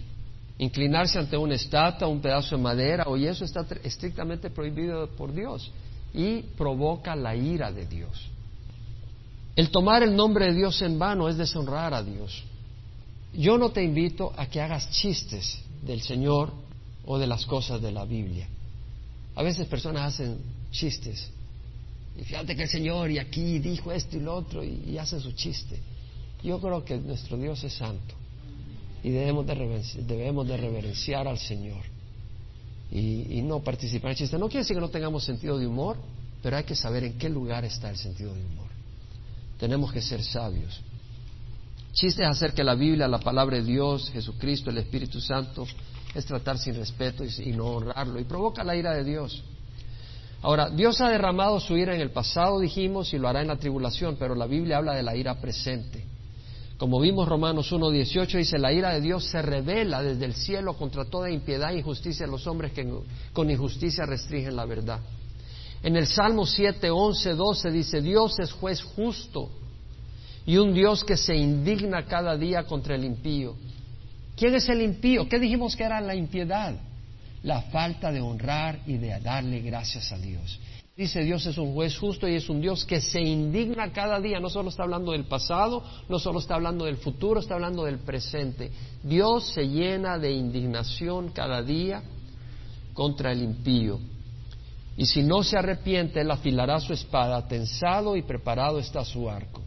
Inclinarse ante una estatua, un pedazo de madera, o eso está estrictamente prohibido por Dios y provoca la ira de Dios. El tomar el nombre de Dios en vano es deshonrar a Dios. Yo no te invito a que hagas chistes del Señor o de las cosas de la Biblia. A veces personas hacen chistes. Y fíjate que el Señor y aquí dijo esto y lo otro y, hacen su chiste. Yo creo que nuestro Dios es santo y debemos de, reverenciar al Señor y, y, no participar en chistes. No quiere decir que no tengamos sentido de humor, pero hay que saber en qué lugar está el sentido de humor. Tenemos que ser sabios. Chistes hacer que la Biblia, la palabra de Dios, Jesucristo, el Espíritu Santo, es tratar sin respeto y, no honrarlo y provoca la ira de Dios. Ahora, Dios ha derramado su ira en el pasado, dijimos, y lo hará en la tribulación, pero la Biblia habla de la ira presente. Como vimos Romanos 1.18, dice, la ira de Dios se revela desde el cielo contra toda impiedad e injusticia de los hombres que con injusticia restringen la verdad. En el Salmo 7, 11, 12 dice, Dios es juez justo y un Dios que se indigna cada día contra el impío. ¿Quién es el impío? ¿Qué dijimos que era la impiedad? La falta de honrar y de darle gracias a Dios. Dice Dios es un juez justo y es un Dios que se indigna cada día. No solo está hablando del pasado, no solo está hablando del futuro, está hablando del presente. Dios se llena de indignación cada día contra el impío. Y si no se arrepiente, él afilará su espada, tensado y preparado está su arco.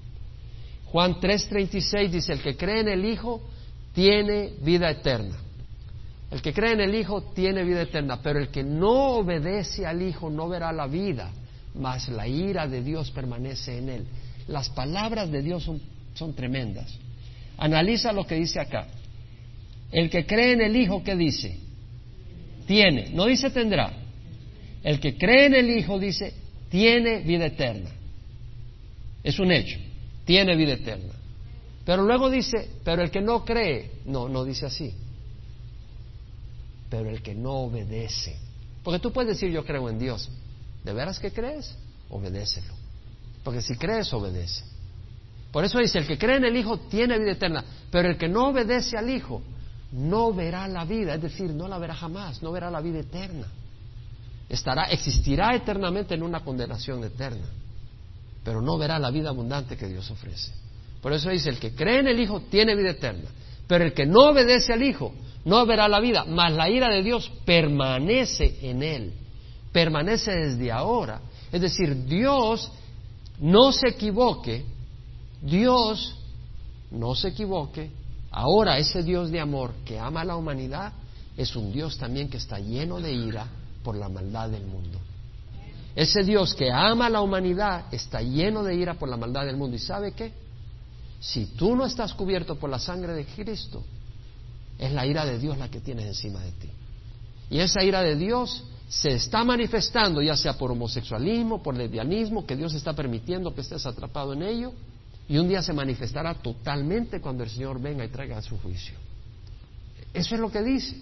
Juan 3:36 dice, el que cree en el Hijo tiene vida eterna. El que cree en el Hijo tiene vida eterna, pero el que no obedece al Hijo no verá la vida, mas la ira de Dios permanece en él. Las palabras de Dios son, son tremendas. Analiza lo que dice acá. El que cree en el Hijo, ¿qué dice? Tiene, no dice tendrá. El que cree en el Hijo dice, tiene vida eterna. Es un hecho, tiene vida eterna. Pero luego dice, pero el que no cree, no, no dice así. Pero el que no obedece. Porque tú puedes decir yo creo en Dios. ¿De veras que crees? Obedécelo. Porque si crees, obedece. Por eso dice, el que cree en el Hijo tiene vida eterna. Pero el que no obedece al Hijo no verá la vida. Es decir, no la verá jamás, no verá la vida eterna estará, existirá eternamente en una condenación eterna, pero no verá la vida abundante que Dios ofrece. Por eso dice, el que cree en el Hijo tiene vida eterna, pero el que no obedece al Hijo no verá la vida, mas la ira de Dios permanece en él, permanece desde ahora. Es decir, Dios no se equivoque, Dios no se equivoque, ahora ese Dios de amor que ama a la humanidad es un Dios también que está lleno de ira por la maldad del mundo. Ese Dios que ama a la humanidad está lleno de ira por la maldad del mundo. ¿Y sabe qué? Si tú no estás cubierto por la sangre de Cristo, es la ira de Dios la que tienes encima de ti. Y esa ira de Dios se está manifestando, ya sea por homosexualismo, por lesbianismo, que Dios está permitiendo que estés atrapado en ello, y un día se manifestará totalmente cuando el Señor venga y traiga su juicio. Eso es lo que dice.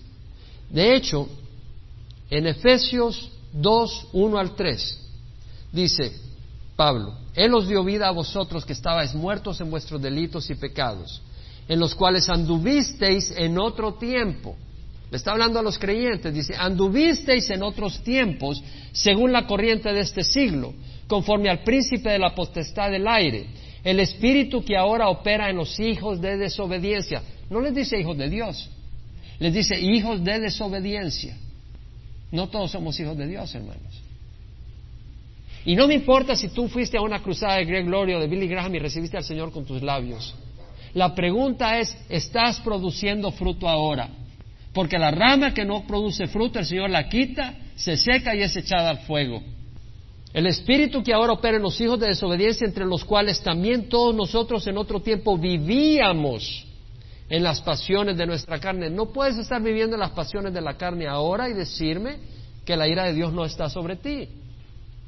De hecho, en Efesios 2, 1 al 3, dice Pablo, Él os dio vida a vosotros que estabais muertos en vuestros delitos y pecados, en los cuales anduvisteis en otro tiempo. Le está hablando a los creyentes, dice, anduvisteis en otros tiempos según la corriente de este siglo, conforme al príncipe de la potestad del aire, el espíritu que ahora opera en los hijos de desobediencia. No les dice hijos de Dios, les dice hijos de desobediencia. No todos somos hijos de Dios, hermanos. Y no me importa si tú fuiste a una cruzada de Greg Gloria o de Billy Graham y recibiste al Señor con tus labios. La pregunta es, ¿estás produciendo fruto ahora? Porque la rama que no produce fruto, el Señor la quita, se seca y es echada al fuego. El espíritu que ahora opera en los hijos de desobediencia, entre los cuales también todos nosotros en otro tiempo vivíamos en las pasiones de nuestra carne. No puedes estar viviendo en las pasiones de la carne ahora y decirme que la ira de Dios no está sobre ti,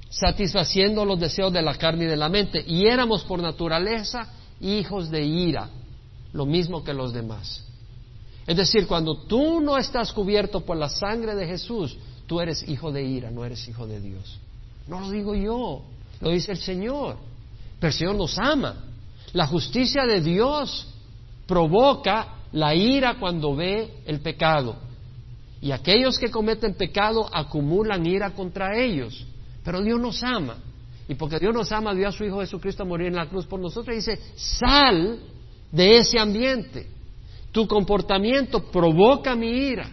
satisfaciendo los deseos de la carne y de la mente. Y éramos por naturaleza hijos de ira, lo mismo que los demás. Es decir, cuando tú no estás cubierto por la sangre de Jesús, tú eres hijo de ira, no eres hijo de Dios. No lo digo yo, lo dice el Señor. Pero el Señor nos ama. La justicia de Dios provoca la ira cuando ve el pecado. Y aquellos que cometen pecado acumulan ira contra ellos. Pero Dios nos ama. Y porque Dios nos ama, dio a su Hijo Jesucristo a morir en la cruz por nosotros. Y dice, sal de ese ambiente. Tu comportamiento provoca mi ira.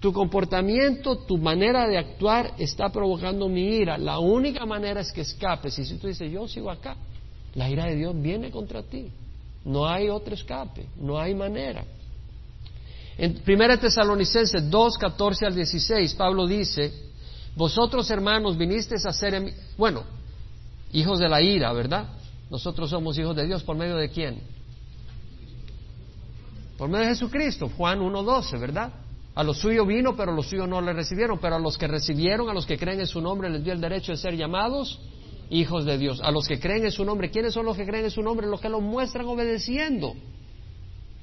Tu comportamiento, tu manera de actuar está provocando mi ira. La única manera es que escapes. Y si tú dices, yo sigo acá, la ira de Dios viene contra ti. No hay otro escape, no hay manera. En 1 Tesalonicenses 2, 14 al 16, Pablo dice, vosotros hermanos vinisteis a ser, bueno, hijos de la ira, ¿verdad? Nosotros somos hijos de Dios por medio de quién? Por medio de Jesucristo, Juan 1.12, ¿verdad? A los suyos vino, pero los suyos no le recibieron, pero a los que recibieron, a los que creen en su nombre, les dio el derecho de ser llamados hijos de Dios. A los que creen en su nombre, ¿quiénes son los que creen en su nombre? Los que lo muestran obedeciendo.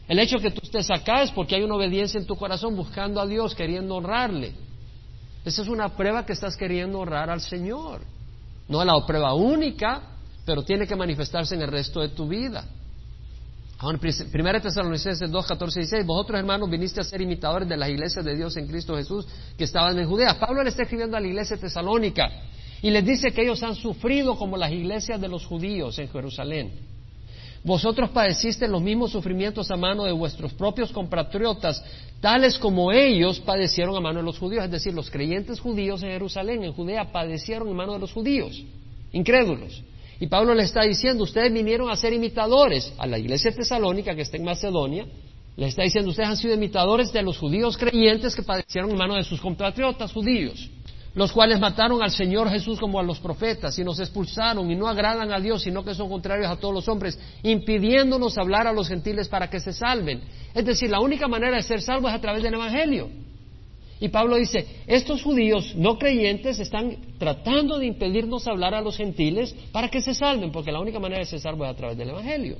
El hecho que tú estés acá es porque hay una obediencia en tu corazón buscando a Dios, queriendo honrarle. Esa es una prueba que estás queriendo honrar al Señor. No es la prueba única, pero tiene que manifestarse en el resto de tu vida. Ahora, 1 Tesalonicenses 2, 14 y 16, vosotros hermanos viniste a ser imitadores de las iglesias de Dios en Cristo Jesús que estaban en Judea. Pablo le está escribiendo a la iglesia tesalónica y les dice que ellos han sufrido como las iglesias de los judíos en Jerusalén. Vosotros padeciste los mismos sufrimientos a mano de vuestros propios compatriotas, tales como ellos padecieron a mano de los judíos. Es decir, los creyentes judíos en Jerusalén, en Judea, padecieron a mano de los judíos, incrédulos. Y Pablo le está diciendo, ustedes vinieron a ser imitadores a la iglesia tesalónica que está en Macedonia. Le está diciendo, ustedes han sido imitadores de los judíos creyentes que padecieron en mano de sus compatriotas judíos, los cuales mataron al Señor Jesús como a los profetas y nos expulsaron y no agradan a Dios, sino que son contrarios a todos los hombres, impidiéndonos hablar a los gentiles para que se salven. Es decir, la única manera de ser salvo es a través del Evangelio. Y Pablo dice, estos judíos no creyentes están tratando de impedirnos hablar a los gentiles para que se salven, porque la única manera de ser salvo es a través del Evangelio.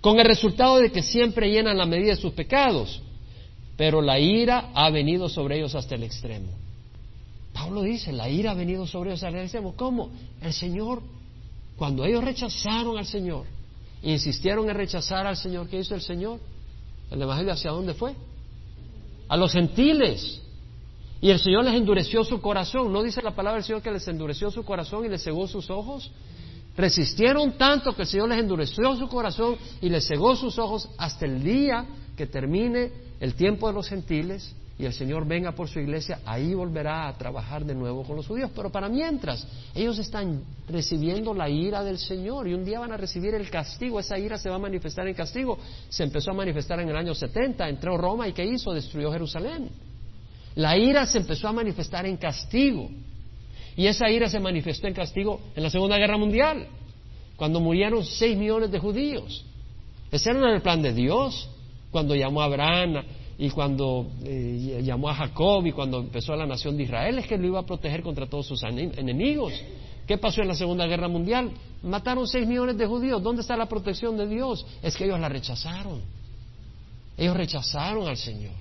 Con el resultado de que siempre llenan la medida de sus pecados, pero la ira ha venido sobre ellos hasta el extremo. Pablo dice, la ira ha venido sobre ellos extremo. ¿Cómo? El Señor, cuando ellos rechazaron al Señor, insistieron en rechazar al Señor, ¿qué hizo el Señor? ¿El Evangelio hacia dónde fue? a los gentiles. Y el Señor les endureció su corazón. ¿No dice la palabra del Señor que les endureció su corazón y les cegó sus ojos? Resistieron tanto que el Señor les endureció su corazón y les cegó sus ojos hasta el día que termine el tiempo de los gentiles y el Señor venga por su iglesia, ahí volverá a trabajar de nuevo con los judíos. Pero para mientras, ellos están recibiendo la ira del Señor y un día van a recibir el castigo. Esa ira se va a manifestar en castigo. Se empezó a manifestar en el año 70, entró Roma y ¿qué hizo? Destruyó Jerusalén. La ira se empezó a manifestar en castigo. Y esa ira se manifestó en castigo en la Segunda Guerra Mundial, cuando murieron seis millones de judíos. Ese era el plan de Dios, cuando llamó a Abraham, y cuando eh, llamó a Jacob y cuando empezó la nación de Israel es que lo iba a proteger contra todos sus enemigos. ¿Qué pasó en la Segunda Guerra Mundial? Mataron seis millones de judíos. ¿Dónde está la protección de Dios? Es que ellos la rechazaron. Ellos rechazaron al Señor.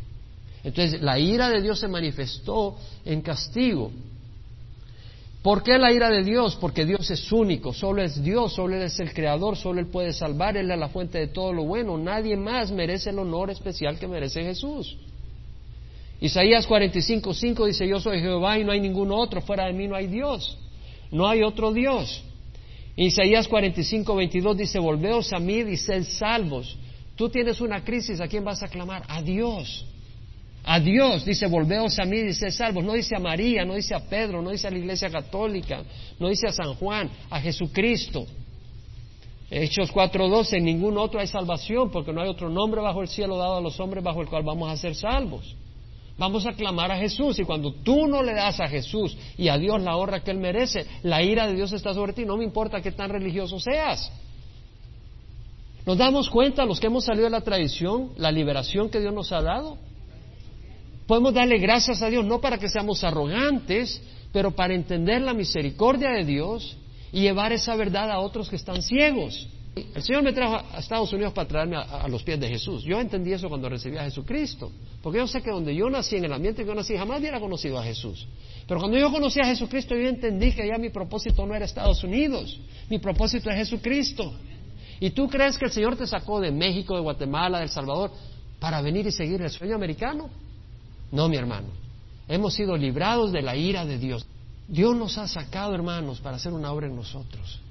Entonces la ira de Dios se manifestó en castigo. ¿Por qué la ira de Dios? Porque Dios es único, solo es Dios, solo Él es el Creador, solo Él puede salvar, Él es la fuente de todo lo bueno, nadie más merece el honor especial que merece Jesús. Isaías 45, 5 dice, yo soy Jehová y no hay ningún otro, fuera de mí no hay Dios, no hay otro Dios. Isaías 45, 22 dice, volveos a mí y sed salvos. Tú tienes una crisis, ¿a quién vas a clamar? A Dios. A Dios, dice, volveos a mí sed salvos. No dice a María, no dice a Pedro, no dice a la Iglesia Católica, no dice a San Juan, a Jesucristo. Hechos 4.12, en ningún otro hay salvación, porque no hay otro nombre bajo el cielo dado a los hombres bajo el cual vamos a ser salvos. Vamos a clamar a Jesús y cuando tú no le das a Jesús y a Dios la honra que Él merece, la ira de Dios está sobre ti. No me importa qué tan religioso seas. ¿Nos damos cuenta, los que hemos salido de la tradición, la liberación que Dios nos ha dado? Podemos darle gracias a Dios, no para que seamos arrogantes, pero para entender la misericordia de Dios y llevar esa verdad a otros que están ciegos. El Señor me trajo a Estados Unidos para traerme a, los pies de Jesús. Yo entendí eso cuando recibí a Jesucristo. Porque yo sé que donde yo nací, en el ambiente que yo nací, jamás hubiera conocido a Jesús. Pero cuando yo conocí a Jesucristo, yo entendí que ya mi propósito no era Estados Unidos. Mi propósito es Jesucristo. ¿Y tú crees que el Señor te sacó de México, de Guatemala, de El Salvador, para venir y seguir el sueño americano? No, mi hermano. Hemos sido librados de la ira de Dios. Dios nos ha sacado, hermanos, para hacer una obra en nosotros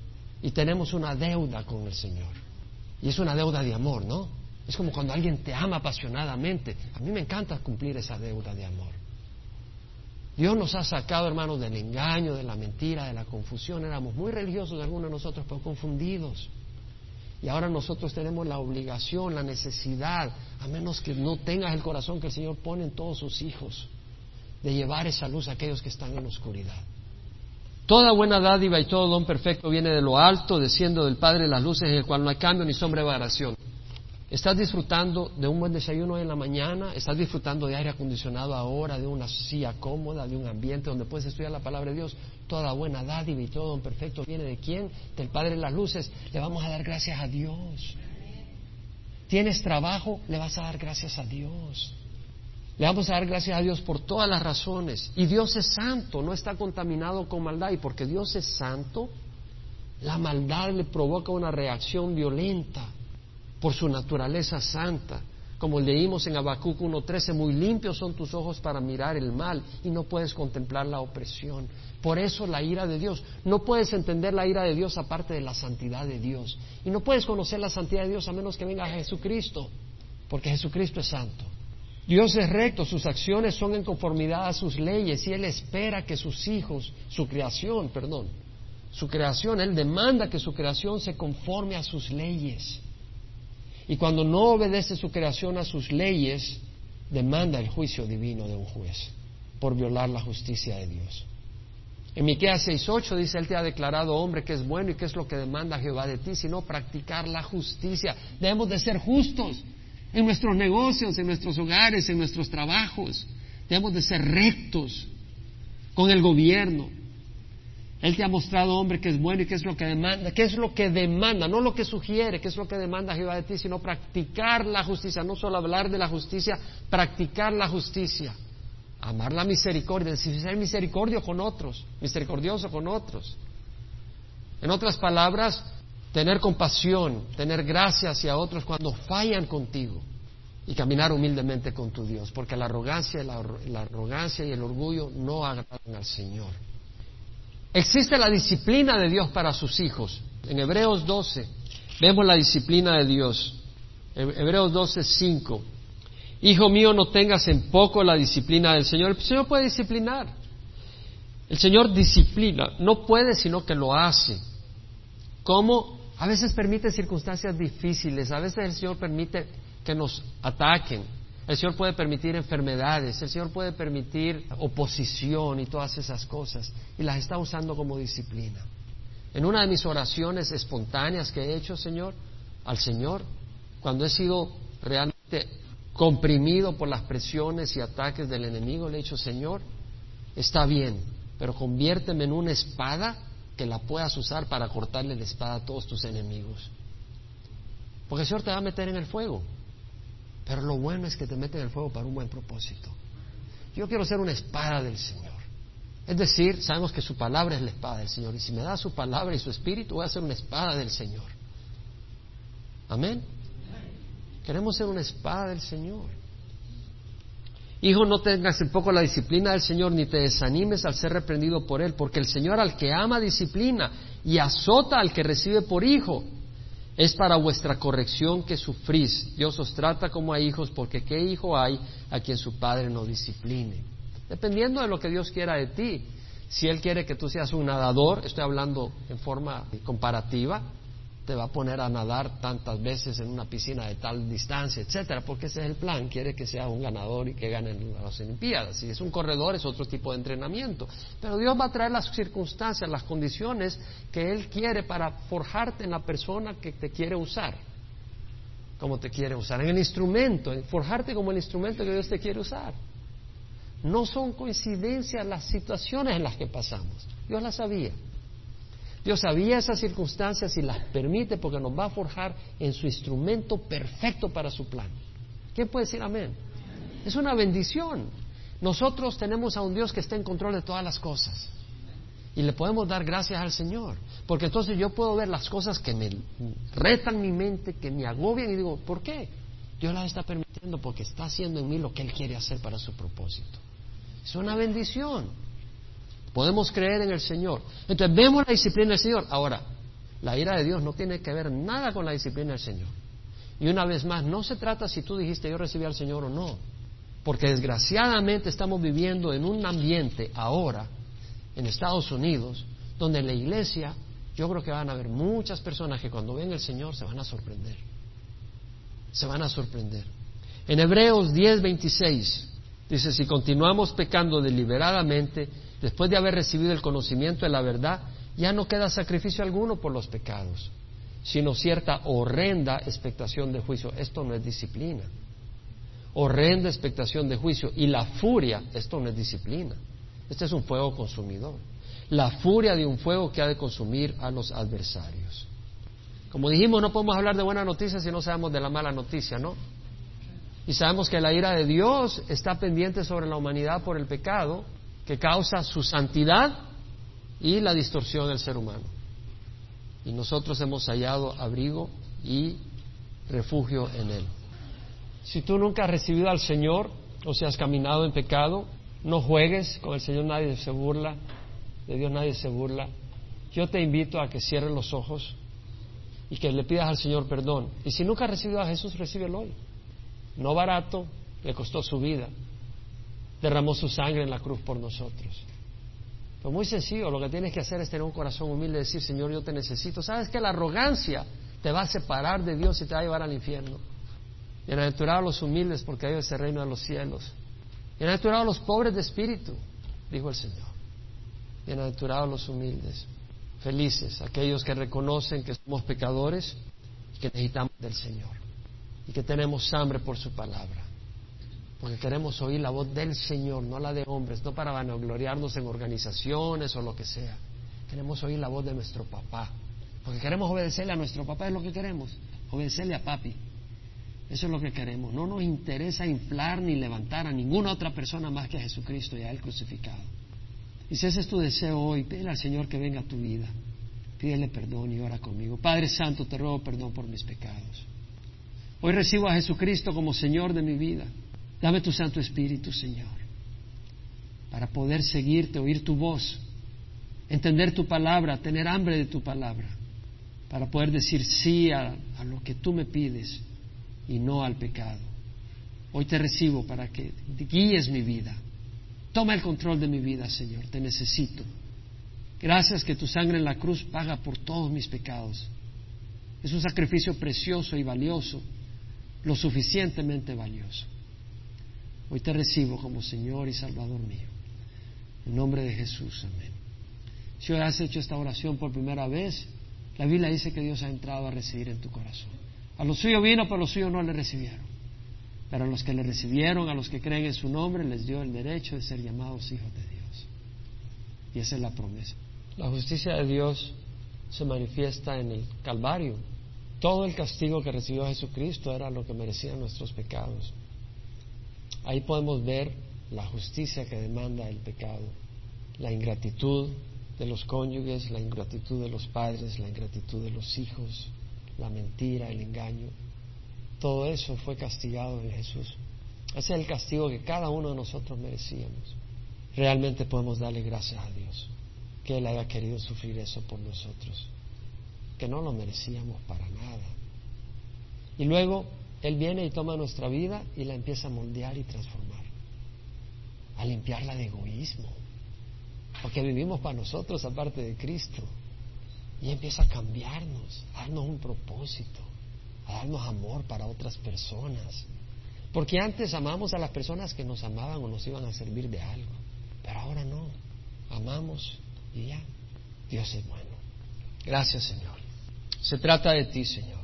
y tenemos una deuda con el Señor. Y es una deuda de amor, ¿no? Es como cuando alguien te ama apasionadamente. A mí me encanta cumplir esa deuda de amor. Dios nos ha sacado, hermanos, del engaño, de la mentira, de la confusión. Éramos muy religiosos algunos de nosotros, pero confundidos. Y ahora nosotros tenemos la obligación, la necesidad, a menos que no tengas el corazón que el Señor pone en todos sus hijos, de llevar esa luz a aquellos que están en la oscuridad. Toda buena dádiva y todo don perfecto viene de lo alto, desciendo del Padre las luces, en el cual no hay cambio ni sombra de variación. ¿Estás disfrutando de un buen desayuno en la mañana? ¿Estás disfrutando de aire acondicionado ahora, de una silla cómoda, de un ambiente donde puedes estudiar la palabra de Dios? Toda buena dádiva y todo don perfecto viene de quién? Del Padre de las luces. Le vamos a dar gracias a Dios. ¿Tienes trabajo? Le vas a dar gracias a Dios. Le vamos a dar gracias a Dios por todas las razones. Y Dios es santo, no está contaminado con maldad. Y porque Dios es santo, la maldad le provoca una reacción violenta por su naturaleza santa. Como leímos en Habacuc 1.13, muy limpios son tus ojos para mirar el mal y no puedes contemplar la opresión. Por eso la ira de Dios. No puedes entender la ira de Dios aparte de la santidad de Dios. Y no puedes conocer la santidad de Dios a menos que venga Jesucristo, porque Jesucristo es santo. Dios es recto, sus acciones son en conformidad a sus leyes y Él espera que sus hijos, su creación, perdón, su creación, Él demanda que su creación se conforme a sus leyes. Y cuando no obedece su creación a sus leyes, demanda el juicio divino de un juez por violar la justicia de Dios. En Miqueas 6:8 dice, Él te ha declarado hombre que es bueno y que es lo que demanda Jehová de ti, sino practicar la justicia. Debemos de ser justos, en nuestros negocios, en nuestros hogares, en nuestros trabajos. Debemos de ser rectos con el gobierno. Él te ha mostrado, hombre, que es bueno y qué es lo que demanda, qué es lo que demanda, no lo que sugiere, qué es lo que demanda Jehová de ti, sino practicar la justicia, no solo hablar de la justicia, practicar la justicia, amar la misericordia, decir ser misericordio con otros, misericordioso con otros. En otras palabras, tener compasión, tener gracia hacia otros cuando fallan contigo y caminar humildemente con tu Dios, porque la arrogancia, la, la arrogancia y el orgullo no agradan al Señor. Existe la disciplina de Dios para sus hijos. En Hebreos 12 vemos la disciplina de Dios. Hebreos 12, 5. Hijo mío, no tengas en poco la disciplina del Señor. El Señor puede disciplinar. El Señor disciplina. No puede, sino que lo hace. ¿Cómo? A veces permite circunstancias difíciles, a veces el Señor permite que nos ataquen, el Señor puede permitir enfermedades, el Señor puede permitir oposición y todas esas cosas, y las está usando como disciplina. En una de mis oraciones espontáneas que he hecho, Señor, al Señor, cuando he sido realmente comprimido por las presiones y ataques del enemigo, le he dicho, Señor, está bien, pero conviérteme en una espada que la puedas usar para cortarle la espada a todos tus enemigos. Porque el Señor te va a meter en el fuego. Pero lo bueno es que te mete en el fuego para un buen propósito. Yo quiero ser una espada del Señor. Es decir, sabemos que su palabra es la espada del Señor. Y si me da su palabra y su espíritu, voy a ser una espada del Señor. Amén. Queremos ser una espada del Señor. Hijo, no tengas en poco la disciplina del Señor, ni te desanimes al ser reprendido por Él, porque el Señor al que ama disciplina y azota al que recibe por hijo. Es para vuestra corrección que sufrís. Dios os trata como a hijos, porque ¿qué hijo hay a quien su padre no discipline? Dependiendo de lo que Dios quiera de ti. Si Él quiere que tú seas un nadador, estoy hablando en forma comparativa, te va a poner a nadar tantas veces en una piscina de tal distancia, etcétera, porque ese es el plan, quiere que sea un ganador y que gane las Olimpiadas. Si es un corredor es otro tipo de entrenamiento, pero Dios va a traer las circunstancias, las condiciones que él quiere para forjarte en la persona que te quiere usar. Como te quiere usar, en el instrumento, en forjarte como el instrumento que Dios te quiere usar. No son coincidencias las situaciones en las que pasamos. Dios las sabía. Dios sabía esas circunstancias y las permite porque nos va a forjar en su instrumento perfecto para su plan. ¿Quién puede decir amén? Es una bendición. Nosotros tenemos a un Dios que está en control de todas las cosas. Y le podemos dar gracias al Señor. Porque entonces yo puedo ver las cosas que me retan mi mente, que me agobian y digo, ¿por qué? Dios las está permitiendo porque está haciendo en mí lo que Él quiere hacer para su propósito. Es una bendición. Podemos creer en el Señor. Entonces vemos la disciplina del Señor. Ahora, la ira de Dios no tiene que ver nada con la disciplina del Señor. Y una vez más, no se trata si tú dijiste yo recibí al Señor o no. Porque desgraciadamente estamos viviendo en un ambiente ahora, en Estados Unidos, donde en la iglesia yo creo que van a haber muchas personas que cuando ven al Señor se van a sorprender. Se van a sorprender. En Hebreos 10, 26 dice, si continuamos pecando deliberadamente, después de haber recibido el conocimiento de la verdad, ya no queda sacrificio alguno por los pecados, sino cierta horrenda expectación de juicio. Esto no es disciplina. Horrenda expectación de juicio. Y la furia, esto no es disciplina. Este es un fuego consumidor. La furia de un fuego que ha de consumir a los adversarios. Como dijimos, no podemos hablar de buena noticia si no sabemos de la mala noticia, ¿no? Y sabemos que la ira de Dios está pendiente sobre la humanidad por el pecado que causa su santidad y la distorsión del ser humano. Y nosotros hemos hallado abrigo y refugio en Él. Si tú nunca has recibido al Señor o si has caminado en pecado, no juegues con el Señor, nadie se burla, de Dios nadie se burla. Yo te invito a que cierres los ojos y que le pidas al Señor perdón. Y si nunca has recibido a Jesús, recíbelo hoy. No barato, le costó su vida derramó su sangre en la cruz por nosotros. Pues muy sencillo, lo que tienes que hacer es tener un corazón humilde y decir, Señor, yo te necesito. ¿Sabes que la arrogancia te va a separar de Dios y te va a llevar al infierno? Bienaventurados los humildes, porque ellos es el reino de los cielos. Bienaventurados los pobres de espíritu, dijo el Señor. Bienaventurados los humildes. Felices aquellos que reconocen que somos pecadores y que necesitamos del Señor y que tenemos hambre por su palabra porque queremos oír la voz del Señor, no la de hombres, no para vanagloriarnos en organizaciones o lo que sea. Queremos oír la voz de nuestro papá, porque queremos obedecerle a nuestro papá, es lo que queremos, obedecerle a papi. Eso es lo que queremos. No nos interesa inflar ni levantar a ninguna otra persona más que a Jesucristo y a Él crucificado. Y si ese es tu deseo hoy, pídele al Señor que venga a tu vida. Pídele perdón y ora conmigo. Padre Santo, te ruego perdón por mis pecados. Hoy recibo a Jesucristo como Señor de mi vida. Dame tu Santo Espíritu, Señor, para poder seguirte, oír tu voz, entender tu palabra, tener hambre de tu palabra, para poder decir sí a, lo que tú me pides y no al pecado. Hoy te recibo para que guíes mi vida. Toma el control de mi vida, Señor, te necesito. Gracias que tu sangre en la cruz paga por todos mis pecados. Es un sacrificio precioso y valioso, lo suficientemente valioso. Hoy te recibo como Señor y Salvador mío. En nombre de Jesús, amén. Si hoy has hecho esta oración por primera vez, la Biblia dice que Dios ha entrado a recibir en tu corazón. A los suyos vino, pero a los suyos no le recibieron. Pero a los que le recibieron, a los que creen en su nombre, les dio el derecho de ser llamados hijos de Dios. Y esa es la promesa. La justicia de Dios se manifiesta en el Calvario. Todo el castigo que recibió Jesucristo era lo que merecían nuestros pecados. Ahí podemos ver la justicia que demanda el pecado. la ingratitud de los cónyuges, la ingratitud de los padres, la ingratitud de los hijos, la mentira, el engaño. Todo eso fue castigado en Jesús. Ese es el castigo que cada uno de nosotros merecíamos. Realmente podemos darle gracias a Dios que Él haya querido sufrir eso por nosotros, que no lo merecíamos para nada. Y luego Él viene y toma nuestra vida y la empieza a moldear y transformar, a limpiarla de egoísmo, porque vivimos para nosotros aparte de Cristo. Y empieza a cambiarnos, a darnos un propósito, a darnos amor para otras personas. Porque antes amamos a las personas que nos amaban o nos iban a servir de algo, pero ahora no. Amamos y ya. Dios es bueno. Gracias, Señor. Se trata de ti, Señor.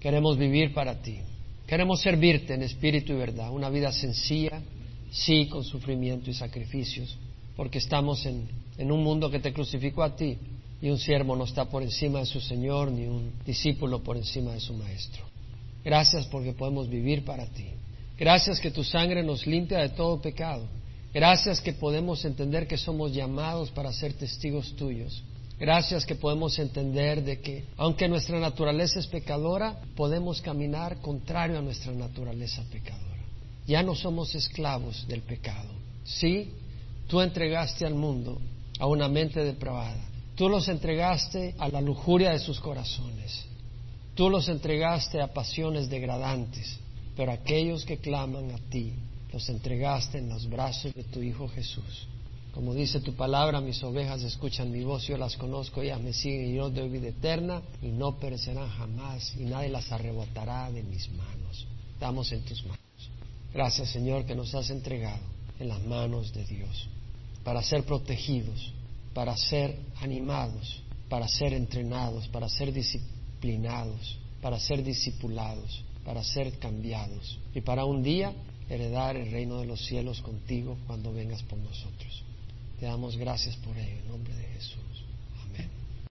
Queremos vivir para ti. Queremos servirte en espíritu y verdad. Una vida sencilla, sí, con sufrimiento y sacrificios, porque estamos en, en un mundo que te crucificó a ti y un siervo no está por encima de su Señor, ni un discípulo por encima de su Maestro. Gracias porque podemos vivir para ti. Gracias que tu sangre nos limpia de todo pecado. Gracias que podemos entender que somos llamados para ser testigos tuyos. Gracias que podemos entender de que, aunque nuestra naturaleza es pecadora, podemos caminar contrario a nuestra naturaleza pecadora. Ya no somos esclavos del pecado. Sí, tú entregaste al mundo a una mente depravada, Tú los entregaste a la lujuria de sus corazones. Tú los entregaste a pasiones degradantes. Pero aquellos que claman a ti, los entregaste en los brazos de tu Hijo Jesús. Como dice tu palabra, mis ovejas escuchan mi voz, yo las conozco, ellas me siguen y yo doy vida eterna y no perecerán jamás y nadie las arrebatará de mis manos. Estamos en tus manos. Gracias Señor que nos has entregado en las manos de Dios para ser protegidos para ser animados, para ser entrenados, para ser disciplinados, para ser discipulados, para ser cambiados y para un día heredar el reino de los cielos contigo cuando vengas por nosotros. Te damos gracias por ello, en nombre de Jesús.